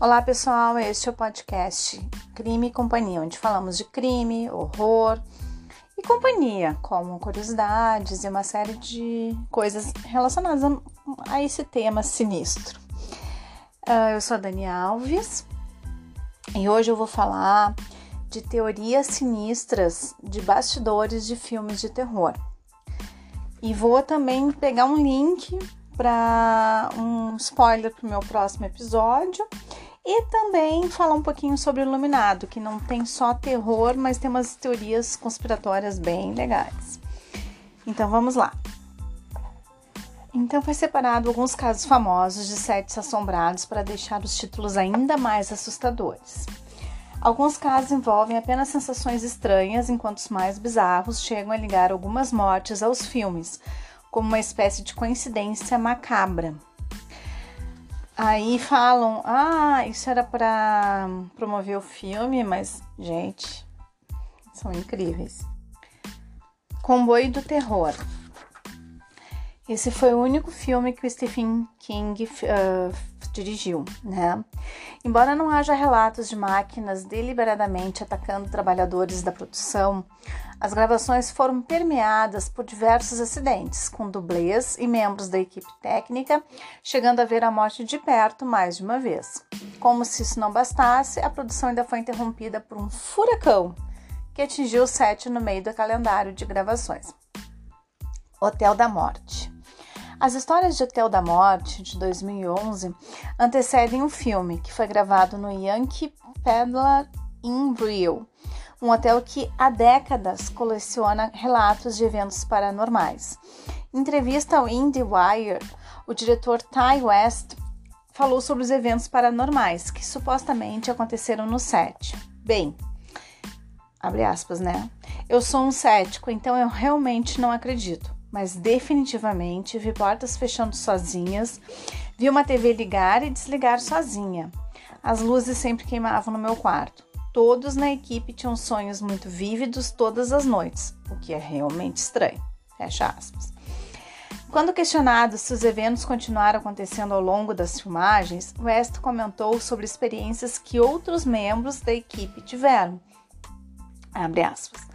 Olá pessoal, este é o podcast Crime e Companhia, onde falamos de crime, horror e companhia, como curiosidades e uma série de coisas relacionadas a, esse tema sinistro. Uh, eu sou a Dani Alves e hoje eu vou falar de teorias sinistras de bastidores de filmes de terror. E vou também pegar um link para um spoiler para o meu próximo episódio e também falar um pouquinho sobre o Iluminado, que não tem só terror, mas tem umas teorias conspiratórias bem legais. Então vamos lá. Então foi separado alguns casos famosos de sets assombrados para deixar os títulos ainda mais assustadores. Alguns casos envolvem apenas sensações estranhas, enquanto os mais bizarros chegam a ligar algumas mortes aos filmes, como uma espécie de coincidência macabra. Aí falam, ah, isso era para promover o filme, mas, gente, são incríveis. Comboio do Terror. Esse foi o único filme que o Stephen King uh, dirigiu, né? Embora não haja relatos de máquinas deliberadamente atacando trabalhadores da produção, as gravações foram permeadas por diversos acidentes, com dublês e membros da equipe técnica chegando a ver a morte de perto mais de uma vez. Como se isso não bastasse, a produção ainda foi interrompida por um furacão que atingiu o set no meio do calendário de gravações. Hotel da Morte. As histórias de Hotel da Morte, de 2011, antecedem um filme que foi gravado no Yankee Peddler in Rio, um hotel que há décadas coleciona relatos de eventos paranormais. Em entrevista ao IndieWire, o diretor Ty West falou sobre os eventos paranormais que supostamente aconteceram no set. Bem, abre aspas, né? Eu sou um cético, então eu realmente não acredito mas definitivamente vi portas fechando sozinhas, vi uma TV ligar e desligar sozinha. As luzes sempre queimavam no meu quarto. Todos na equipe tinham sonhos muito vívidos todas as noites, o que é realmente estranho. Fecha aspas. Quando questionado se os eventos continuaram acontecendo ao longo das filmagens, West comentou sobre experiências que outros membros da equipe tiveram. Abre aspas.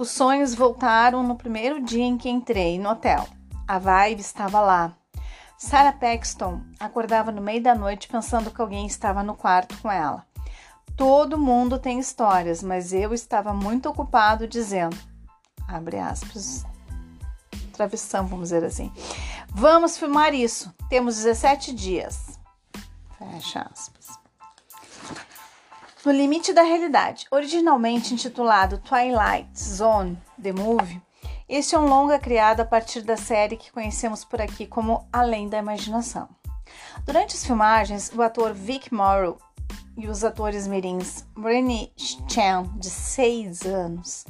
Os sonhos voltaram no primeiro dia em que entrei no hotel. A vibe estava lá. Sarah Paxton acordava no meio da noite pensando que alguém estava no quarto com ela. Todo mundo tem histórias, mas eu estava muito ocupado dizendo, abre aspas, travessão, vamos dizer assim. Vamos filmar isso. Temos 17 dias. Fecha aspas. No Limite da Realidade, originalmente intitulado Twilight Zone The Movie, este é um longa criado a partir da série que conhecemos por aqui como Além da Imaginação. Durante as filmagens, o ator Vic Morrow e os atores mirins Brenny Chan, de 6 anos,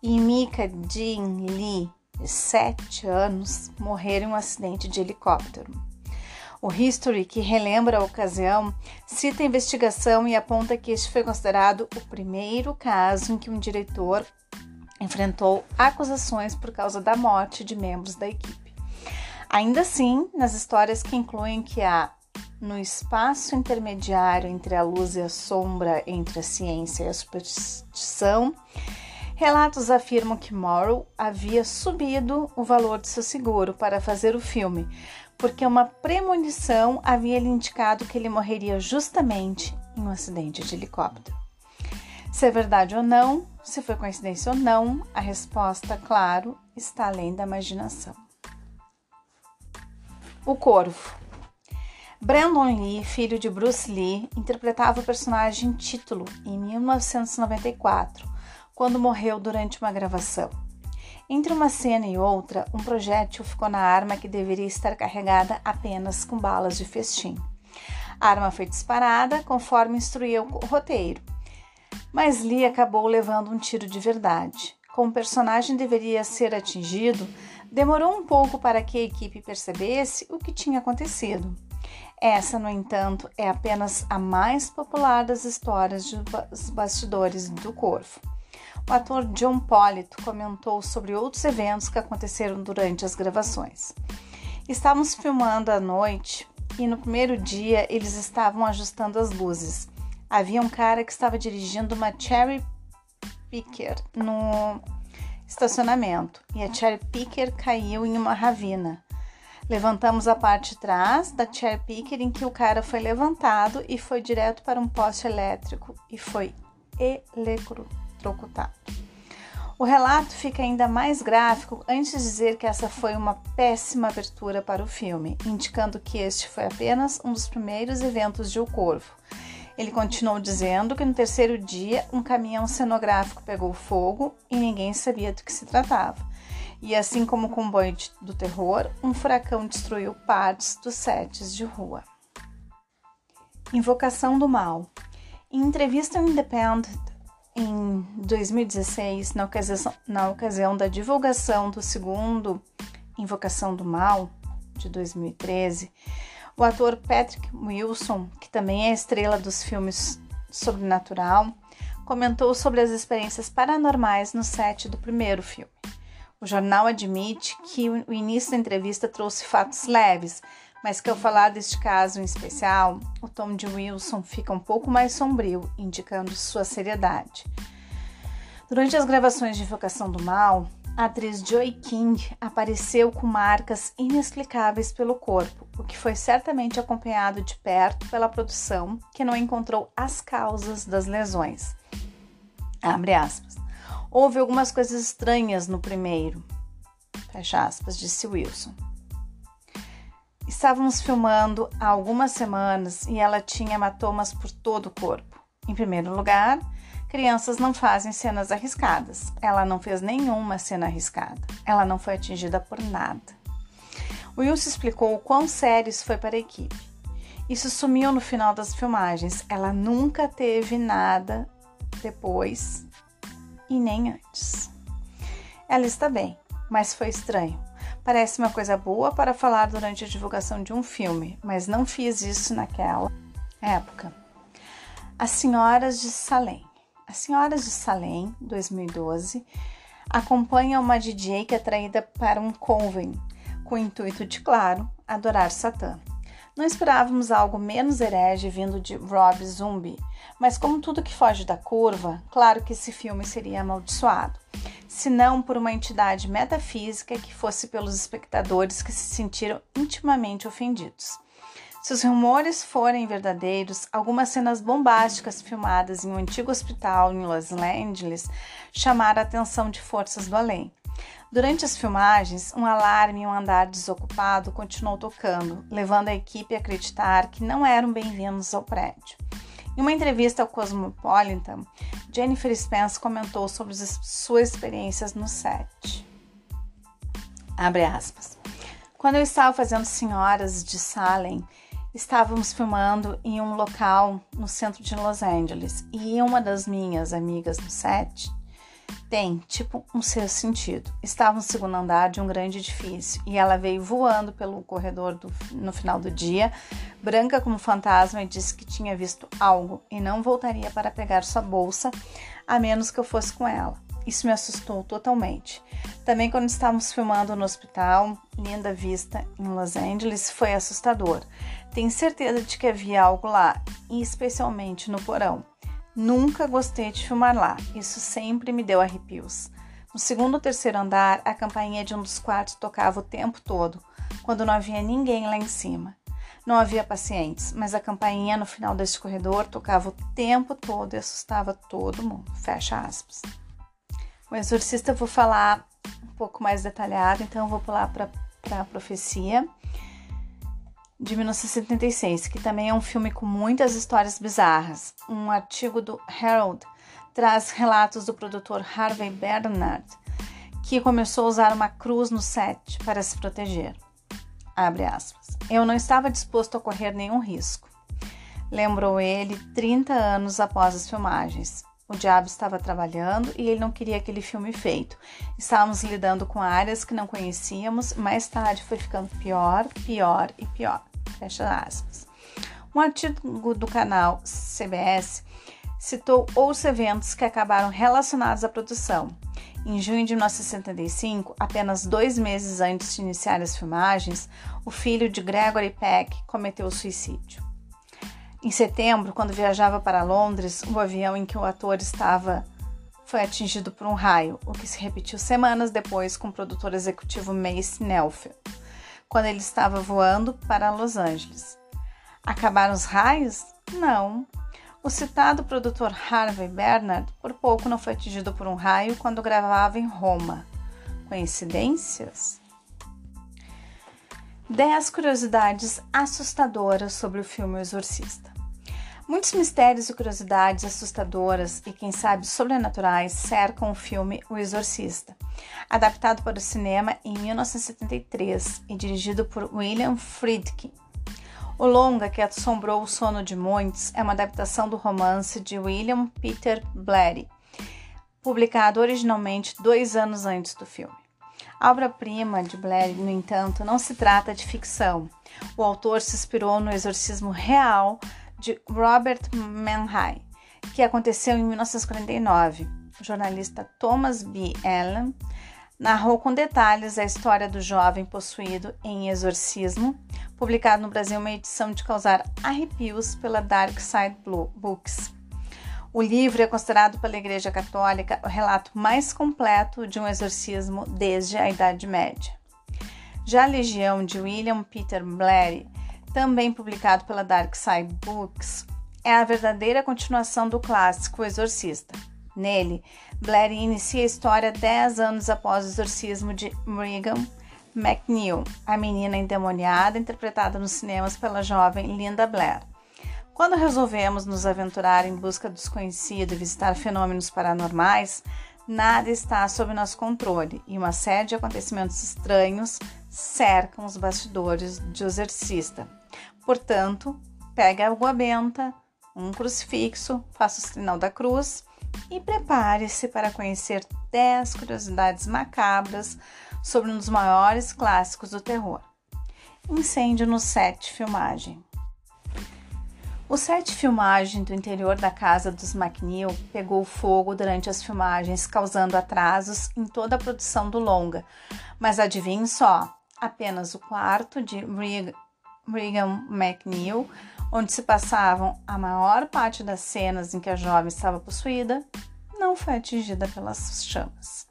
e Mika Jin Lee, de 7 anos, morreram em um acidente de helicóptero. O History, que relembra a ocasião, cita a investigação e aponta que este foi considerado o primeiro caso em que um diretor enfrentou acusações por causa da morte de membros da equipe. Ainda assim, nas histórias que incluem que há no espaço intermediário entre a luz e a sombra, entre a ciência e a superstição, relatos afirmam que Morrow havia subido o valor de seu seguro para fazer o filme, porque uma premonição havia lhe indicado que ele morreria justamente em um acidente de helicóptero. Se é verdade ou não, se foi coincidência ou não, a resposta, claro, está além da imaginação. O Corvo. Brandon Lee, filho de Bruce Lee, interpretava o personagem título em 1994, quando morreu durante uma gravação. Entre uma cena e outra, um projétil ficou na arma que deveria estar carregada apenas com balas de festim. A arma foi disparada conforme instruía o roteiro, mas Lee acabou levando um tiro de verdade. Como o personagem deveria ser atingido, demorou um pouco para que a equipe percebesse o que tinha acontecido. Essa, no entanto, é apenas a mais popular das histórias dos bastidores do Corvo. O ator John Polito comentou sobre outros eventos que aconteceram durante as gravações. Estávamos filmando à noite e no primeiro dia eles estavam ajustando as luzes. Havia um cara que estava dirigindo uma Cherry Picker no estacionamento e a Cherry Picker caiu em uma ravina. Levantamos a parte de trás da Cherry Picker em que o cara foi levantado e foi direto para um poste elétrico e foi eletrocutado. O relato fica ainda mais gráfico antes de dizer que essa foi uma péssima abertura para o filme, indicando que este foi apenas um dos primeiros eventos de O Corvo. Ele continuou dizendo que no terceiro dia um caminhão cenográfico pegou fogo e ninguém sabia do que se tratava. E assim como o comboio do terror, um furacão destruiu partes dos sets de rua. Invocação do Mal. Em entrevista ao Independent em 2016, na ocasião, na ocasião da divulgação do segundo Invocação do Mal, de 2013, o ator Patrick Wilson, que também é estrela dos filmes Sobrenatural, comentou sobre as experiências paranormais no set do primeiro filme. O jornal admite que o início da entrevista trouxe fatos leves, mas que ao falar deste caso em especial, o tom de Wilson fica um pouco mais sombrio, indicando sua seriedade. Durante as gravações de Invocação do Mal, a atriz Joy King apareceu com marcas inexplicáveis pelo corpo, o que foi certamente acompanhado de perto pela produção, que não encontrou as causas das lesões. Abre aspas. Houve algumas coisas estranhas no primeiro. Fecha aspas, disse Wilson. Estávamos filmando há algumas semanas e ela tinha hematomas por todo o corpo. Em primeiro lugar, crianças não fazem cenas arriscadas. Ela não fez nenhuma cena arriscada. Ela não foi atingida por nada. O Wilson explicou o quão sério isso foi para a equipe. Isso sumiu no final das filmagens. Ela nunca teve nada depois e nem antes. Ela está bem, mas foi estranho. Parece uma coisa boa para falar durante a divulgação de um filme, mas não fiz isso naquela época. As Senhoras de Salem. As Senhoras de Salem, 2012, acompanha uma DJ que é traída para um coven, com o intuito de, claro, adorar Satã. Não esperávamos algo menos herege vindo de Rob Zombie, mas como tudo que foge da curva, claro que esse filme seria amaldiçoado se não por uma entidade metafísica que fosse pelos espectadores que se sentiram intimamente ofendidos. Se os rumores forem verdadeiros, algumas cenas bombásticas filmadas em um antigo hospital em Los Angeles chamaram a atenção de forças do além. Durante as filmagens, um alarme em um andar desocupado continuou tocando, levando a equipe a acreditar que não eram bem-vindos ao prédio. Em uma entrevista ao Cosmopolitan, Jennifer Spence comentou sobre suas experiências no set. Abre aspas. Quando eu estava fazendo Senhoras de Salem, estávamos filmando em um local no centro de Los Angeles e uma das minhas amigas no set tem, tipo, um sexto sentido. Estava no segundo andar de um grande edifício e ela veio voando pelo corredor do, no final do dia, branca como fantasma, e disse que tinha visto algo e não voltaria para pegar sua bolsa a menos que eu fosse com ela. Isso me assustou totalmente. Também quando estávamos filmando no hospital, linda vista em Los Angeles, foi assustador. Tenho certeza de que havia algo lá, especialmente no porão. Nunca gostei de filmar lá, isso sempre me deu arrepios. No segundo ou terceiro andar, a campainha de um dos quartos tocava o tempo todo, quando não havia ninguém lá em cima. Não havia pacientes, mas a campainha no final deste corredor tocava o tempo todo e assustava todo mundo. Fecha aspas. O exorcista eu vou falar um pouco mais detalhado, então eu vou pular para a profecia de 1976, que também é um filme com muitas histórias bizarras. Um artigo do Herald traz relatos do produtor Harvey Bernard, que começou a usar uma cruz no set para se proteger. Eu não estava disposto a correr nenhum risco. Lembrou ele 30 anos após as filmagens. O diabo estava trabalhando e ele não queria aquele filme feito. Estávamos lidando com áreas que não conhecíamos, mais tarde foi ficando pior, pior e pior. Fecha aspas. Um artigo do canal CBS citou outros eventos que acabaram relacionados à produção Em junho de 1965, apenas dois meses antes de iniciar as filmagens, o filho de Gregory Peck cometeu suicídio. Em setembro, quando viajava para Londres, o avião em que o ator estava foi atingido por um raio, o que se repetiu semanas depois com o produtor executivo Mace Nelfield, quando ele estava voando para Los Angeles. Acabaram os raios? Não. O citado produtor Harvey Bernard por pouco não foi atingido por um raio quando gravava em Roma. Coincidências? 10 curiosidades assustadoras sobre o filme Exorcista. Muitos mistérios e curiosidades assustadoras e, quem sabe, sobrenaturais cercam o filme O Exorcista, adaptado para o cinema em 1973 e dirigido por William Friedkin. O longa que assombrou o sono de muitos é uma adaptação do romance de William Peter Blatty, publicado originalmente dois anos antes do filme. A obra-prima de Blatty, no entanto, não se trata de ficção. O autor se inspirou no exorcismo real de Robert Mannheim, que aconteceu em 1949. O jornalista Thomas B. Allen narrou com detalhes a história do jovem possuído em exorcismo, publicado no Brasil uma edição de causar arrepios pela Dark Side Books. O livro é considerado pela Igreja Católica o relato mais completo de um exorcismo desde a Idade Média. Já a Legião de William Peter Blatty, também publicado pela Dark Side Books, é a verdadeira continuação do clássico Exorcista. Nele, Blair inicia a história dez anos após o exorcismo de Regan McNeil, a menina endemoniada interpretada nos cinemas pela jovem Linda Blair. Quando resolvemos nos aventurar em busca do desconhecido e visitar fenômenos paranormais, nada está sob nosso controle e uma série de acontecimentos estranhos cercam os bastidores de Exorcista. Portanto, pegue a água benta, um crucifixo, faça o sinal da cruz e prepare-se para conhecer 10 curiosidades macabras sobre um dos maiores clássicos do terror. Incêndio no set filmagem. O set filmagem do interior da casa dos McNeil pegou fogo durante as filmagens, causando atrasos em toda a produção do longa. Mas adivinhe só, apenas o quarto de Regan McNeil onde se passavam a maior parte das cenas em que a jovem estava possuída, não foi atingida pelas chamas.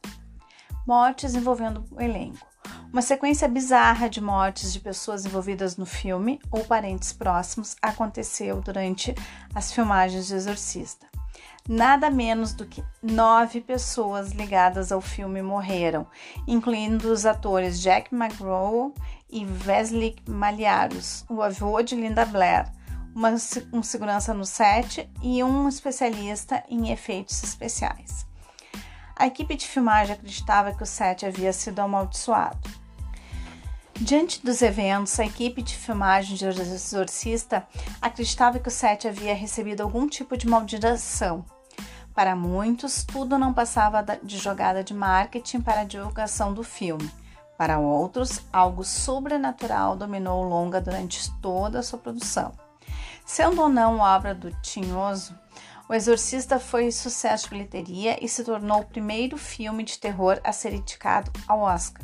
Mortes envolvendo o elenco. Uma sequência bizarra de mortes de pessoas envolvidas no filme ou parentes próximos aconteceu durante as filmagens de Exorcista. Nada menos do que nove pessoas ligadas ao filme morreram, incluindo os atores Jack McGraw e Wesley Malharos, o avô de Linda Blair, uma, um segurança no set e um especialista em efeitos especiais. A equipe de filmagem acreditava que o set havia sido amaldiçoado. Diante dos eventos, a equipe de filmagem de Exorcista acreditava que o set havia recebido algum tipo de maldição. Para muitos, tudo não passava de jogada de marketing para a divulgação do filme. Para outros, algo sobrenatural dominou o longa durante toda a sua produção. Sendo ou não obra do Tinhoso, O Exorcista foi sucesso de bilheteria e se tornou o primeiro filme de terror a ser indicado ao Oscar,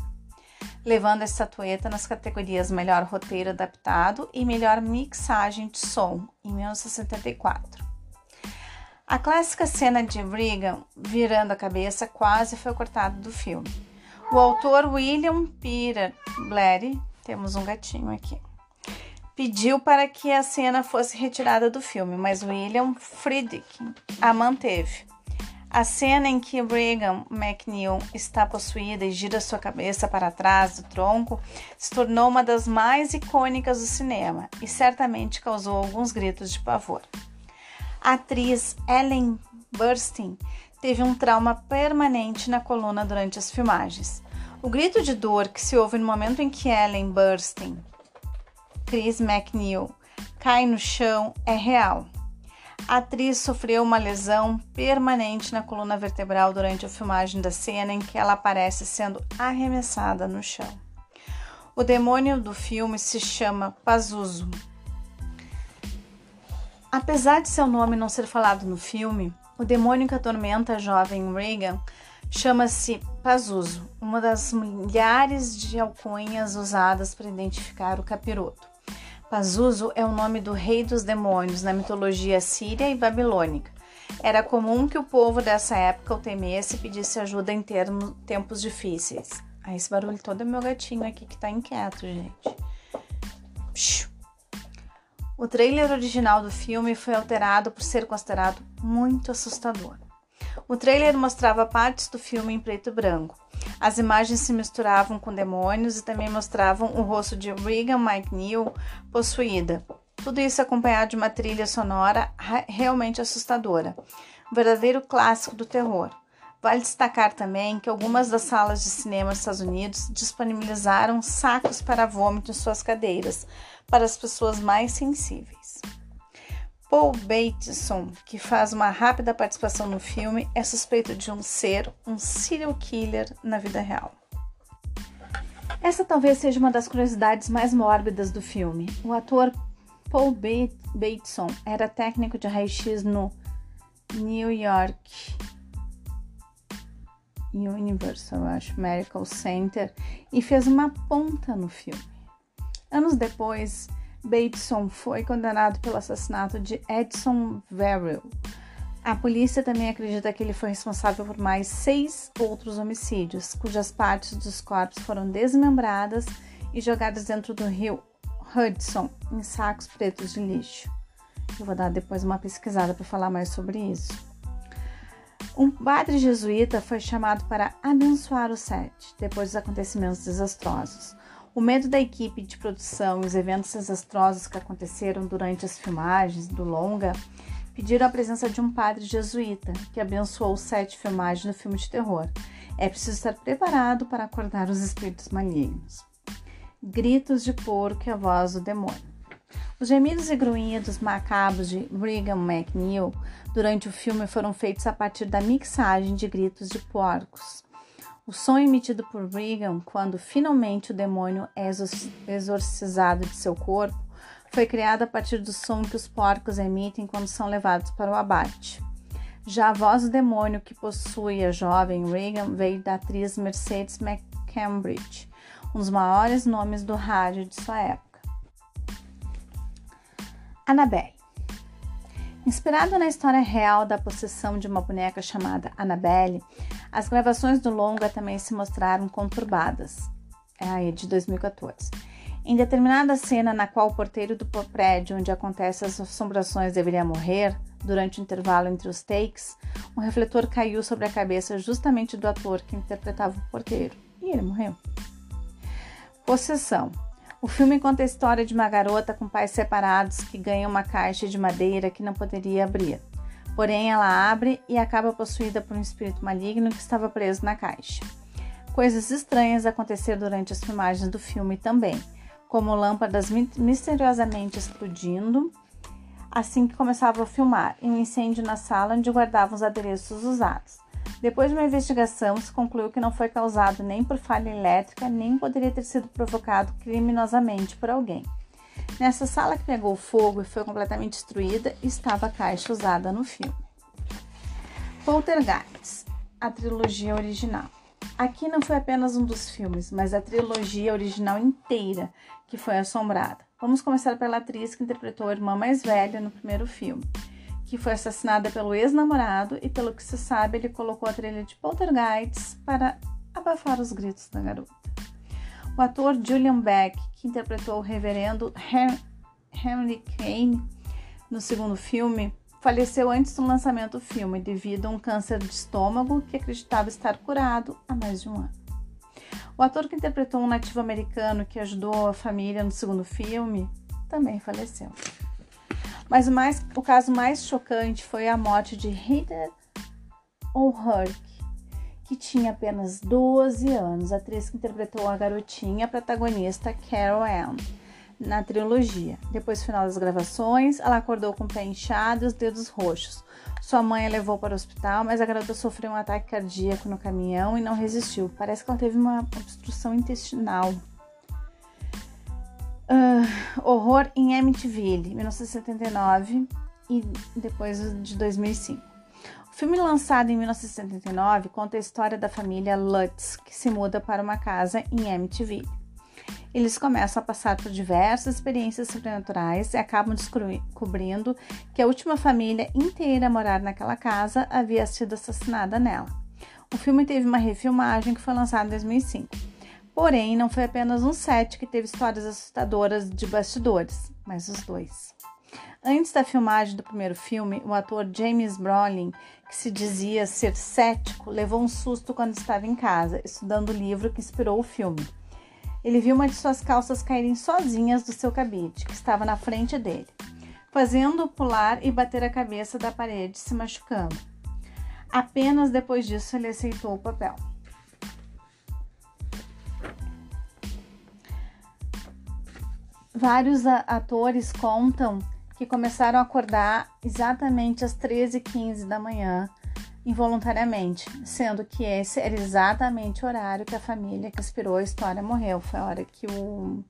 levando a estatueta nas categorias Melhor Roteiro Adaptado e Melhor Mixagem de Som, em 1974. A clássica cena de Regan virando a cabeça quase foi cortada do filme. O autor William Peter Blatty, temos um gatinho aqui, pediu para que a cena fosse retirada do filme, mas William Friedkin a manteve. A cena em que Regan McNeil está possuída e gira sua cabeça para trás do tronco se tornou uma das mais icônicas do cinema e certamente causou alguns gritos de pavor. A atriz Ellen Burstyn teve um trauma permanente na coluna durante as filmagens. O grito de dor que se ouve no momento em que Ellen Burstyn Chris McNeil cai no chão é real. A atriz sofreu uma lesão permanente na coluna vertebral durante a filmagem da cena em que ela aparece sendo arremessada no chão. O demônio do filme se chama Pazuzu. Apesar de seu nome não ser falado no filme, o demônio que atormenta a jovem Regan chama-se Pazuzu, uma das milhares de alcunhas usadas para identificar o capiroto. Pazuzu é o nome do rei dos demônios na mitologia síria e babilônica. Era comum que o povo dessa época o temesse e pedisse ajuda em termos, tempos difíceis. Ah, esse barulho todo é meu gatinho aqui que tá inquieto, gente. O trailer original do filme foi alterado por ser considerado muito assustador. O trailer mostrava partes do filme em preto e branco. As imagens se misturavam com demônios e também mostravam o rosto de Regan McNeil possuída. Tudo isso acompanhado de uma trilha sonora realmente assustadora, um verdadeiro clássico do terror. Vale destacar também que algumas das salas de cinema dos Estados Unidos disponibilizaram sacos para vômito em suas cadeiras para as pessoas mais sensíveis. Paul Bateson, que faz uma rápida participação no filme, é suspeito de um ser um serial killer na vida real. Essa talvez seja uma das curiosidades mais mórbidas do filme. O ator Paul Bateson era técnico de raio-x no New York Universal, acho, Medical Center e fez uma ponta no filme. Anos depois, Bateson foi condenado pelo assassinato de Edson Verrill. A polícia também acredita que ele foi responsável por mais seis outros homicídios, cujas partes dos corpos foram desmembradas e jogadas dentro do rio Hudson em sacos pretos de lixo. Eu vou dar depois uma pesquisada para falar mais sobre isso. Um padre jesuíta foi chamado para abençoar o set depois dos acontecimentos desastrosos. O medo da equipe de produção e os eventos desastrosos que aconteceram durante as filmagens do longa pediram a presença de um padre jesuíta que abençoou o set de filmagem do filme de terror. É preciso estar preparado para acordar os espíritos malignos. Gritos de porco e a voz do demônio. Os gemidos e grunhidos macabros de Brigham McNeil durante o filme foram feitos a partir da mixagem de gritos de porcos. O som emitido por Brigham quando finalmente o demônio é exorcizado de seu corpo foi criado a partir do som que os porcos emitem quando são levados para o abate. Já a voz do demônio que possui a jovem Reagan veio da atriz Mercedes McCambridge, um dos maiores nomes do rádio de sua época. Annabelle. Inspirado na história real da possessão de uma boneca chamada Annabelle, as gravações do longa também se mostraram conturbadas. É aí de 2014. Em determinada cena na qual o porteiro do prédio onde acontecem as assombrações deveria morrer, durante o intervalo entre os takes, um refletor caiu sobre a cabeça justamente do ator que interpretava o porteiro e ele morreu. Possessão. O filme conta a história de uma garota com pais separados que ganha uma caixa de madeira que não poderia abrir. Porém, ela abre e acaba possuída por um espírito maligno que estava preso na caixa. Coisas estranhas aconteceram durante as filmagens do filme também, como lâmpadas misteriosamente explodindo assim que começava a filmar e um incêndio na sala onde guardavam os adereços usados. Depois de uma investigação, se concluiu que não foi causado nem por falha elétrica, nem poderia ter sido provocado criminosamente por alguém. Nessa sala que pegou fogo e foi completamente destruída, estava a caixa usada no filme. Poltergeist, a trilogia original. Aqui não foi apenas um dos filmes, mas a trilogia original inteira que foi assombrada. Vamos começar pela atriz que interpretou a irmã mais velha no primeiro filme que foi assassinada pelo ex-namorado e, pelo que se sabe, ele colocou a trilha de Poltergeist para abafar os gritos da garota. O ator Julian Beck, que interpretou o reverendo Henry Kane no segundo filme, faleceu antes do lançamento do filme devido a um câncer de estômago que acreditava estar curado há mais de um ano. O ator que interpretou um nativo americano que ajudou a família no segundo filme também faleceu. Mas o, mais, o caso mais chocante foi a morte de Heather O'Rourke, que tinha apenas 12 anos, a atriz que interpretou a garotinha protagonista Carol Ann na trilogia. Depois do final das gravações, ela acordou com o pé inchado e os dedos roxos. Sua mãe a levou para o hospital, mas a garota sofreu um ataque cardíaco no caminhão e não resistiu. Parece que ela teve uma obstrução intestinal. Uh, horror em Amityville, 1979 e depois de 2005. Filme lançado em 1979 conta a história da família Lutz, que se muda para uma casa em MTV. Eles começam a passar por diversas experiências sobrenaturais e acabam descobrindo que a última família inteira a morar naquela casa havia sido assassinada nela. O filme teve uma refilmagem que foi lançada em 2005. Porém, não foi apenas um set que teve histórias assustadoras de bastidores, mas os dois. Antes da filmagem do primeiro filme, o ator James Brolin, que se dizia ser cético, levou um susto quando estava em casa, estudando o livro que inspirou o filme. Ele viu uma de suas calças caírem sozinhas do seu cabide, que estava na frente dele, fazendo-o pular e bater a cabeça da parede, se machucando. Apenas depois disso ele aceitou o papel. Vários atores contam que começaram a acordar exatamente às 13h15 da manhã involuntariamente, sendo que esse era exatamente o horário que a família que inspirou a história morreu. Foi a hora que o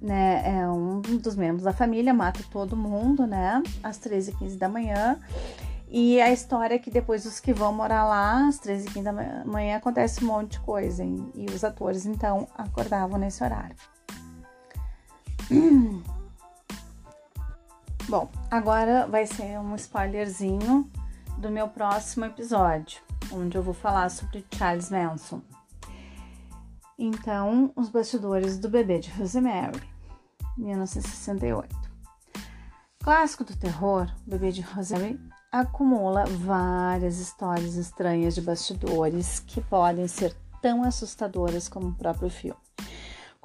né, é um dos membros da família mata todo mundo, né, às 13h15 da manhã. E a história é que depois os que vão morar lá, às 13h15 da manhã, acontece um monte de coisa. Hein? E os atores, então, acordavam nesse horário. Bom, agora vai ser um spoilerzinho do meu próximo episódio, onde eu vou falar sobre Charles Manson. Então, os bastidores do bebê de Rosemary, 1968. Clássico do terror, o bebê de Rosemary acumula várias histórias estranhas de bastidores que podem ser tão assustadoras como o próprio filme.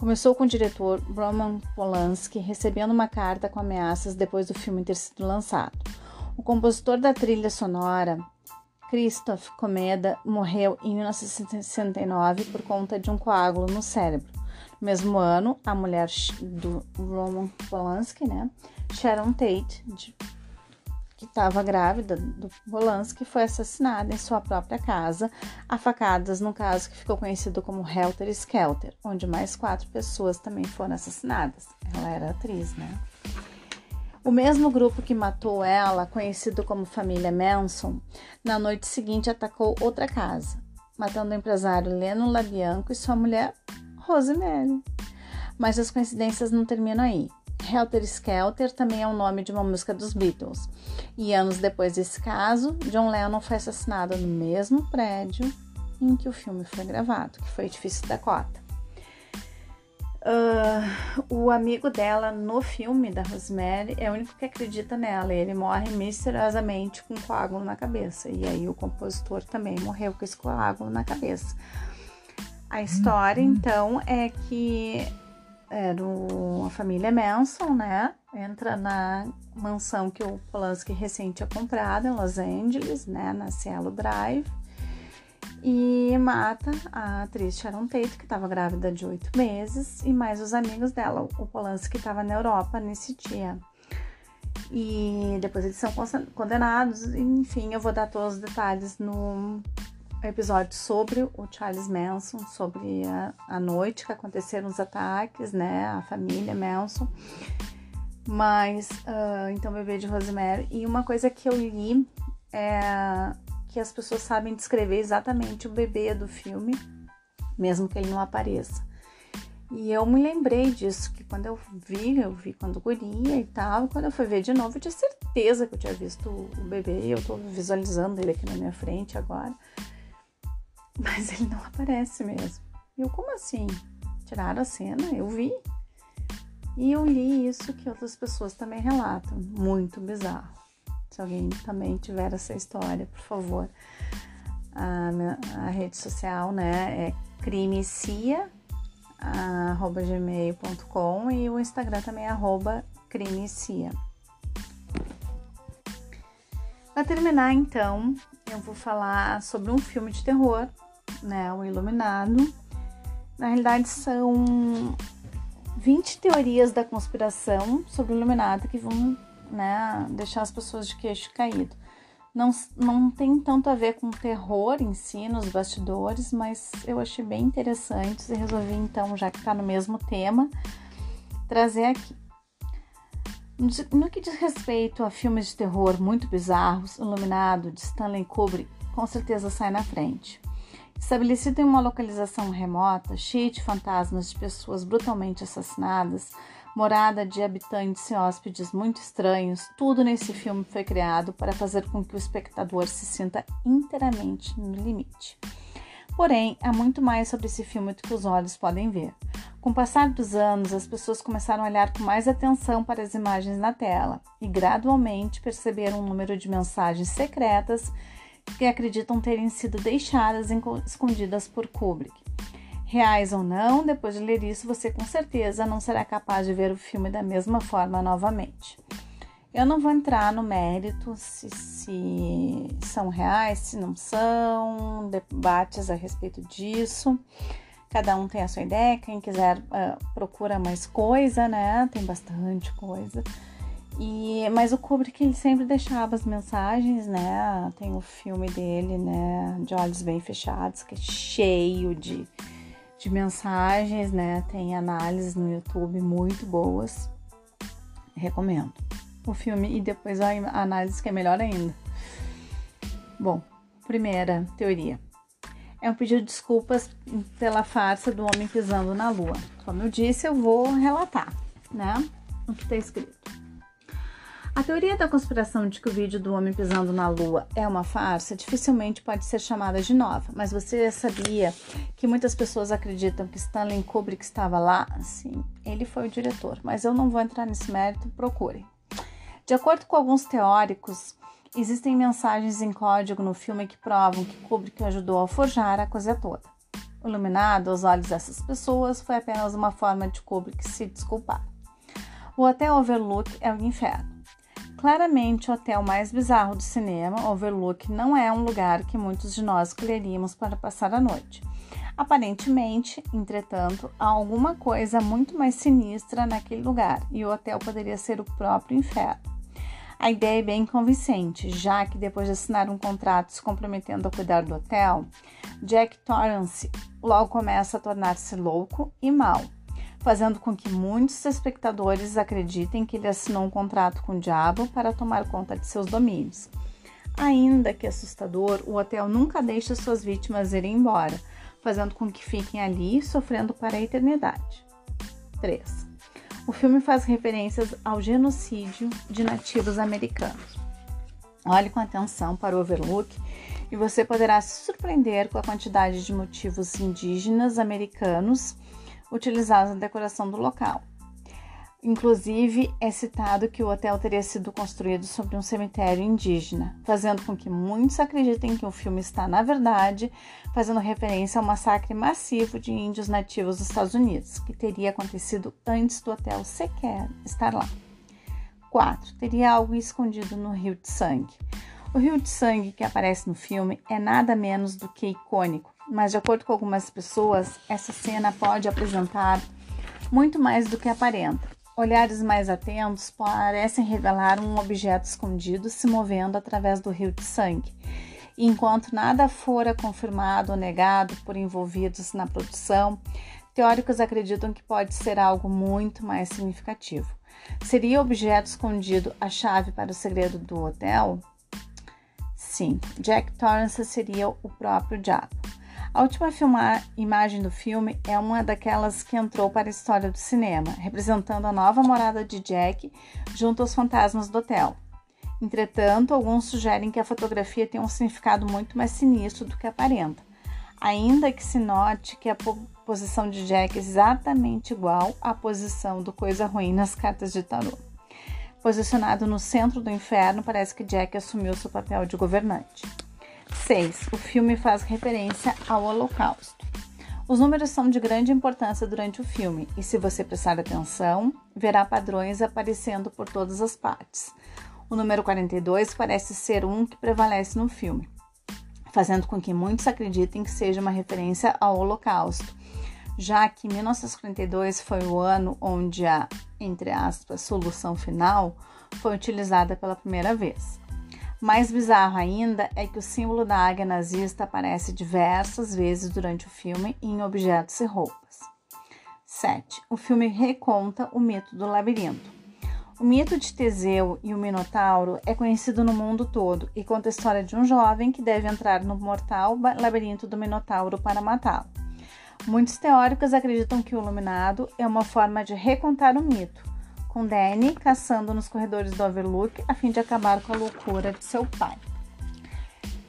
Começou com o diretor Roman Polanski recebendo uma carta com ameaças depois do filme ter sido lançado. O compositor da trilha sonora, Christoph Komeda, morreu em 1969 por conta de um coágulo no cérebro. No mesmo ano, a mulher do Roman Polanski, né, Sharon Tate, que estava grávida do Polanski, foi assassinada em sua própria casa, a facadas no caso que ficou conhecido como Helter Skelter, onde mais quatro pessoas também foram assassinadas. Ela era atriz, né? O mesmo grupo que matou ela, conhecido como família Manson, na noite seguinte atacou outra casa, matando o empresário Leno Labianco e sua mulher Rosemary. Mas as coincidências não terminam aí. Helter Skelter também é o nome de uma música dos Beatles. E anos depois desse caso, John Lennon foi assassinado no mesmo prédio em que o filme foi gravado, que foi o Edifício Dakota. Uh, o amigo dela no filme da Rosemary é o único que acredita nela. E ele morre misteriosamente com um coágulo na cabeça. E aí o compositor também morreu com esse coágulo na cabeça. A história, uhum. então, é que era a família Manson, né? Entra na mansão que o Polanski recente tinha comprado em Los Angeles, né? Na Cielo Drive e mata a atriz Sharon Tate, que estava grávida de oito meses, e mais os amigos dela, o Polanski, estava na Europa nesse dia. E depois eles são condenados, enfim, eu vou dar todos os detalhes no episódio sobre o Charles Manson, sobre a, a noite que aconteceram os ataques, né, a família Manson. Mas, uh, então, bebê de Rosemary. E uma coisa que eu li é que as pessoas sabem descrever exatamente o bebê do filme, mesmo que ele não apareça. E eu me lembrei disso, que quando eu vi, eu vi quando guria e tal, quando eu fui ver de novo, eu tinha certeza que eu tinha visto o bebê, eu tô visualizando ele aqui na minha frente agora. Mas ele não aparece mesmo. Eu, como assim? Tiraram a cena? Eu vi. E eu li isso que outras pessoas também relatam. Muito bizarro. Se alguém também tiver essa história, por favor. A, minha, a rede social, né, é crimecia@gmail.com e o Instagram também é arroba crimecia. Para terminar, então, eu vou falar sobre um filme de terror, né, o Iluminado. Na realidade, são 20 teorias da conspiração sobre o Iluminado que vão né, deixar as pessoas de queixo caído. Não, não tem tanto a ver com terror em si, nos bastidores, mas eu achei bem interessante e resolvi então, já que está no mesmo tema, trazer aqui. No que diz respeito a filmes de terror muito bizarros, Iluminado, de Stanley Kubrick, com certeza sai na frente. Estabelecido em uma localização remota, cheia de fantasmas de pessoas brutalmente assassinadas, morada de habitantes e hóspedes muito estranhos, tudo nesse filme foi criado para fazer com que o espectador se sinta inteiramente no limite. Porém, há muito mais sobre esse filme do que os olhos podem ver. Com o passar dos anos, as pessoas começaram a olhar com mais atenção para as imagens na tela e gradualmente perceberam um número de mensagens secretas que acreditam terem sido deixadas escondidas por Kubrick. Reais ou não, depois de ler isso, você com certeza não será capaz de ver o filme da mesma forma novamente. Eu não vou entrar no mérito se, se são reais, se não são, debates a respeito disso. Cada um tem a sua ideia. Quem quiser uh, procura mais coisa, né? Tem bastante coisa. E, mas o Kubrick ele sempre deixava as mensagens, né? Tem o filme dele, né? De olhos bem fechados, que é cheio de de mensagens, né? Tem análises no YouTube muito boas. Recomendo o filme e depois a análise que é melhor ainda. Bom, primeira teoria. É um pedido de desculpas pela farsa do homem pisando na lua. Como eu disse, eu vou relatar, né? O que está escrito. A teoria da conspiração de que o vídeo do homem pisando na lua é uma farsa dificilmente pode ser chamada de nova, mas você sabia que muitas pessoas acreditam que Stanley Kubrick estava lá? Sim, ele foi o diretor, mas eu não vou entrar nesse mérito, procure. De acordo com alguns teóricos, existem mensagens em código no filme que provam que Kubrick ajudou a forjar a coisa toda. Iluminado aos olhos dessas pessoas, foi apenas uma forma de Kubrick se desculpar. O Hotel Overlook é o inferno. Claramente o hotel mais bizarro do cinema, Overlook, não é um lugar que muitos de nós escolheríamos para passar a noite. Aparentemente, entretanto, há alguma coisa muito mais sinistra naquele lugar e o hotel poderia ser o próprio inferno. A ideia é bem convincente, já que depois de assinar um contrato se comprometendo a cuidar do hotel, Jack Torrance logo começa a tornar-se louco e mau fazendo com que muitos espectadores acreditem que ele assinou um contrato com o diabo para tomar conta de seus domínios. Ainda que assustador, o hotel nunca deixa suas vítimas irem embora, fazendo com que fiquem ali sofrendo para a eternidade. 3. O filme faz referências ao genocídio de nativos americanos. Olhe com atenção para o Overlook e você poderá se surpreender com a quantidade de motivos indígenas americanos utilizados na decoração do local. Inclusive, é citado que o hotel teria sido construído sobre um cemitério indígena, fazendo com que muitos acreditem que o filme está, na verdade, fazendo referência ao massacre massivo de índios nativos dos Estados Unidos, que teria acontecido antes do hotel sequer estar lá. 4. Teria algo escondido no rio de sangue. O rio de sangue que aparece no filme é nada menos do que icônico, mas de acordo com algumas pessoas, essa cena pode apresentar muito mais do que aparenta. Olhares mais atentos parecem revelar um objeto escondido se movendo através do rio de sangue. E enquanto nada fora confirmado ou negado por envolvidos na produção, teóricos acreditam que pode ser algo muito mais significativo. Seria o objeto escondido a chave para o segredo do hotel? Sim, Jack Torrance seria o próprio diabo. A última imagem do filme é uma daquelas que entrou para a história do cinema, representando a nova morada de Jack junto aos fantasmas do hotel. Entretanto, alguns sugerem que a fotografia tem um significado muito mais sinistro do que aparenta, ainda que se note que a posição de Jack é exatamente igual à posição do Coisa Ruim nas cartas de tarô. Posicionado no centro do inferno, parece que Jack assumiu seu papel de governante. 6. O filme faz referência ao Holocausto. Os números são de grande importância durante o filme, e se você prestar atenção, verá padrões aparecendo por todas as partes. O número 42 parece ser um que prevalece no filme, fazendo com que muitos acreditem que seja uma referência ao Holocausto, já que 1942 foi o ano onde a, entre aspas, solução final foi utilizada pela primeira vez. Mais bizarro ainda é que o símbolo da águia nazista aparece diversas vezes durante o filme em objetos e roupas. 7. O filme reconta o mito do labirinto. O mito de Teseu e o Minotauro é conhecido no mundo todo e conta a história de um jovem que deve entrar no mortal labirinto do Minotauro para matá-lo. Muitos teóricos acreditam que o Iluminado é uma forma de recontar o mito, com Danny caçando nos corredores do Overlook a fim de acabar com a loucura de seu pai.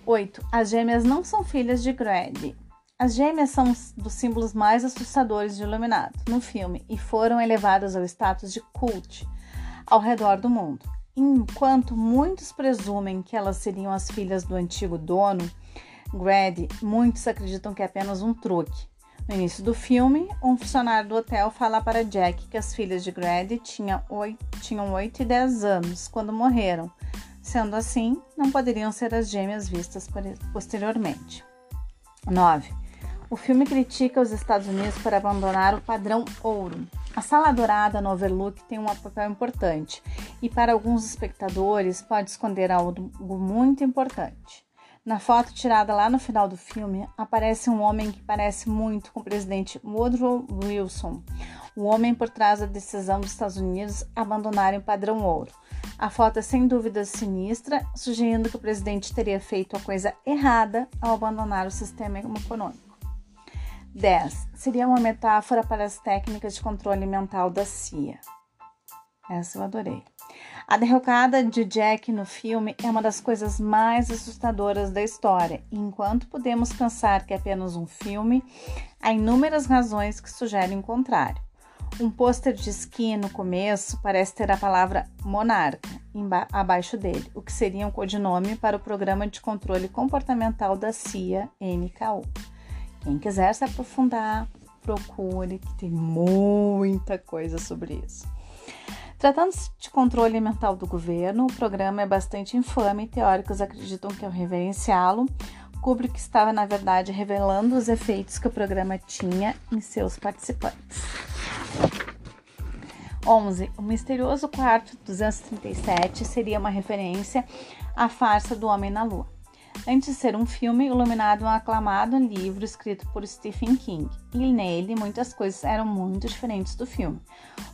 8. As gêmeas não são filhas de Grady. As gêmeas são dos símbolos mais assustadores de Iluminado no filme e foram elevadas ao status de cult ao redor do mundo. Enquanto muitos presumem que elas seriam as filhas do antigo dono, Grady, muitos acreditam que é apenas um truque. No início do filme, um funcionário do hotel fala para Jack que as filhas de Grady tinham 8, tinham 8 e 10 anos quando morreram. Sendo assim, não poderiam ser as gêmeas vistas posteriormente. 9. O filme critica os Estados Unidos por abandonar o padrão ouro. A sala dourada no Overlook tem um papel importante e, para alguns espectadores, pode esconder algo muito importante. Na foto tirada lá no final do filme, aparece um homem que parece muito com o presidente Woodrow Wilson, o homem por trás da decisão dos Estados Unidos abandonarem o padrão ouro. A foto é sem dúvida sinistra, sugerindo que o presidente teria feito a coisa errada ao abandonar o sistema econômico. 10. Seria uma metáfora para as técnicas de controle mental da CIA. Essa eu adorei. A derrocada de Jack no filme é uma das coisas mais assustadoras da história. Enquanto podemos pensar que é apenas um filme, há inúmeras razões que sugerem o contrário. Um pôster de esqui no começo parece ter a palavra monarca abaixo dele, o que seria um codinome para o programa de controle comportamental da CIA, NKU. Quem quiser se aprofundar, procure, que tem muita coisa sobre isso. Tratando-se de controle mental do governo, o programa é bastante infame e teóricos acreditam que ao reverenciá-lo, Kubrick estava, na verdade, revelando os efeitos que o programa tinha em seus participantes. 11. O misterioso quarto 237 seria uma referência à farsa do Homem na Lua. Antes de ser um filme, Iluminado é um aclamado livro escrito por Stephen King, e nele muitas coisas eram muito diferentes do filme.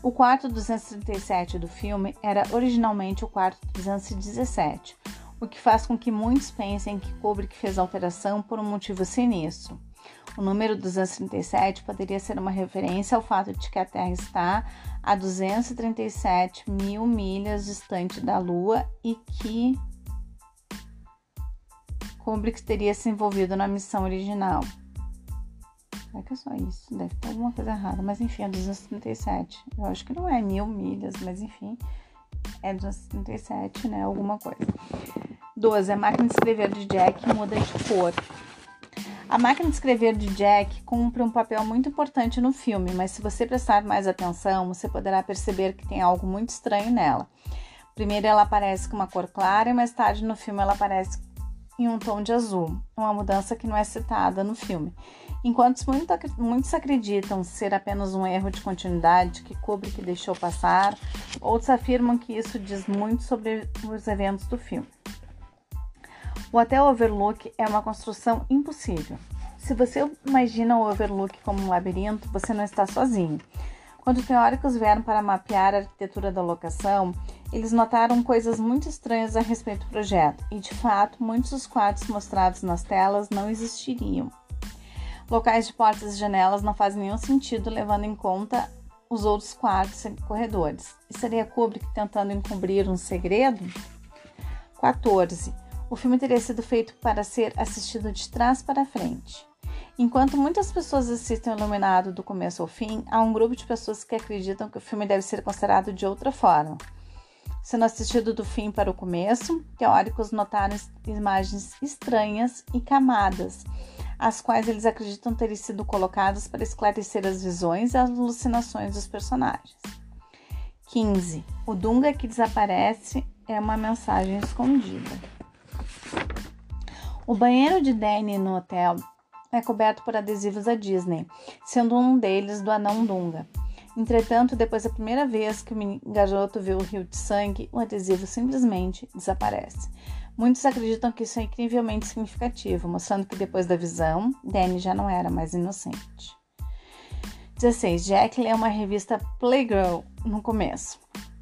O quarto 237 do filme era originalmente o quarto 217, o que faz com que muitos pensem que Kubrick fez a alteração por um motivo sinistro. O número 237 poderia ser uma referência ao fato de que a Terra está a 237 mil milhas distante da Lua e que Kubrick teria se envolvido na missão original. Será que é só isso? Deve ter alguma coisa errada. Mas enfim, é 237. Eu acho que não é mil milhas, mas enfim, é 237, né? Alguma coisa. 12. A máquina de escrever de Jack muda de cor. A máquina de escrever de Jack cumpre um papel muito importante no filme, mas se você prestar mais atenção, você poderá perceber que tem algo muito estranho nela. Primeiro ela aparece com uma cor clara e mais tarde no filme ela aparece em um tom de azul, uma mudança que não é citada no filme. Enquanto muitos acreditam ser apenas um erro de continuidade que Kubrick deixou passar, outros afirmam que isso diz muito sobre os eventos do filme. O Hotel Overlook é uma construção impossível. Se você imagina o Overlook como um labirinto, você não está sozinho. Quando teóricos vieram para mapear a arquitetura da locação, eles notaram coisas muito estranhas a respeito do projeto, e de fato, muitos dos quartos mostrados nas telas não existiriam. Locais de portas e janelas não fazem nenhum sentido levando em conta os outros quartos e corredores. E seria Kubrick tentando encobrir um segredo? 14. O filme teria sido feito para ser assistido de trás para frente. Enquanto muitas pessoas assistem Iluminado do começo ao fim, há um grupo de pessoas que acreditam que o filme deve ser considerado de outra forma. Sendo assistido do fim para o começo, teóricos notaram imagens estranhas e camadas, as quais eles acreditam terem sido colocadas para esclarecer as visões e as alucinações dos personagens. 15. O Dunga que desaparece é uma mensagem escondida. O banheiro de Danny no hotel é coberto por adesivos da Disney, sendo um deles do anão Dunga. Entretanto, depois da primeira vez que o garoto vê o rio de sangue, o adesivo simplesmente desaparece. Muitos acreditam que isso é incrivelmente significativo, mostrando que depois da visão, Danny já não era mais inocente. 16. Jack lê uma revista Playgirl no começo.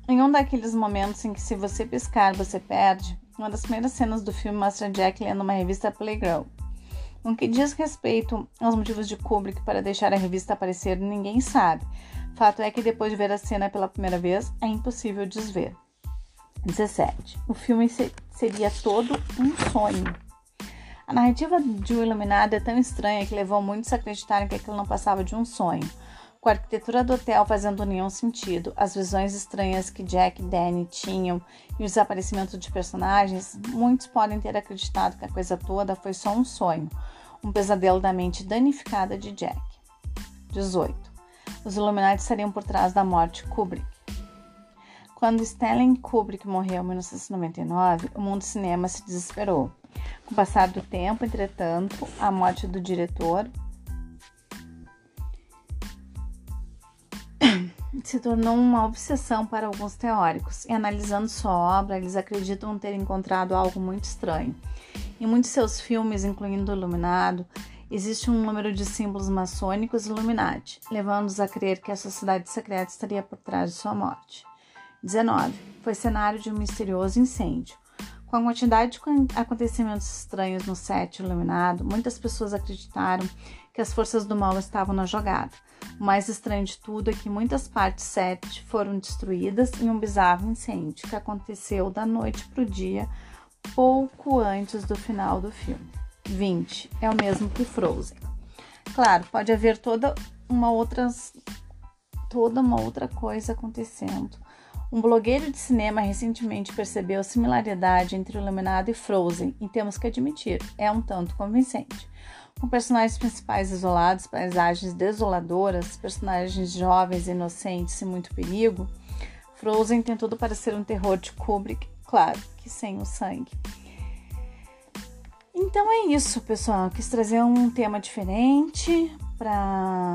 Em um daqueles momentos em que, se você piscar, você perde, uma das primeiras cenas do filme mostra Jack lendo uma revista Playgirl. No que diz respeito aos motivos de Kubrick para deixar a revista aparecer, ninguém sabe. Fato é que depois de ver a cena pela primeira vez, é impossível desver. 17. O filme seria todo um sonho. A narrativa de O Iluminado é tão estranha que levou muitos a acreditarem que aquilo não passava de um sonho. Com a arquitetura do hotel fazendo nenhum sentido, as visões estranhas que Jack e Danny tinham e o desaparecimento de personagens, muitos podem ter acreditado que a coisa toda foi só um sonho, um pesadelo da mente danificada de Jack. 18. Os Illuminati estariam por trás da morte de Kubrick. Quando Stanley Kubrick morreu em 1999, o mundo do cinema se desesperou. Com o passar do tempo, entretanto, a morte do diretor se tornou uma obsessão para alguns teóricos, e analisando sua obra, eles acreditam ter encontrado algo muito estranho. Em muitos de seus filmes, incluindo Iluminado, existe um número de símbolos maçônicos Illuminati, levando-os a crer que a sociedade secreta estaria por trás de sua morte. 19. Foi cenário de um misterioso incêndio. Com a quantidade de acontecimentos estranhos no set iluminado, muitas pessoas acreditaram que as forças do mal estavam na jogada. O mais estranho de tudo é que muitas partes set foram destruídas em um bizarro incêndio que aconteceu da noite para o dia, pouco antes do final do filme. 20. É o mesmo que Frozen. Claro, pode haver toda uma outra toda uma outra coisa acontecendo um blogueiro de cinema recentemente percebeu a similaridade entre o Iluminado e Frozen e temos que admitir, é um tanto convincente. Com personagens principais isolados, paisagens desoladoras, personagens jovens, inocentes e muito perigo, Frozen tem tudo para ser um terror de Kubrick, claro que sem o sangue. Então é isso, pessoal. Quis trazer um tema diferente para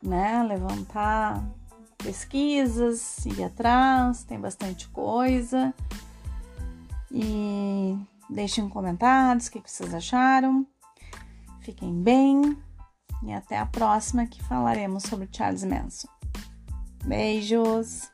né, levantar pesquisas, ir atrás, tem bastante coisa. E deixem comentários o que vocês acharam. Fiquem bem e até a próxima que falaremos sobre Charles Manson. Beijos!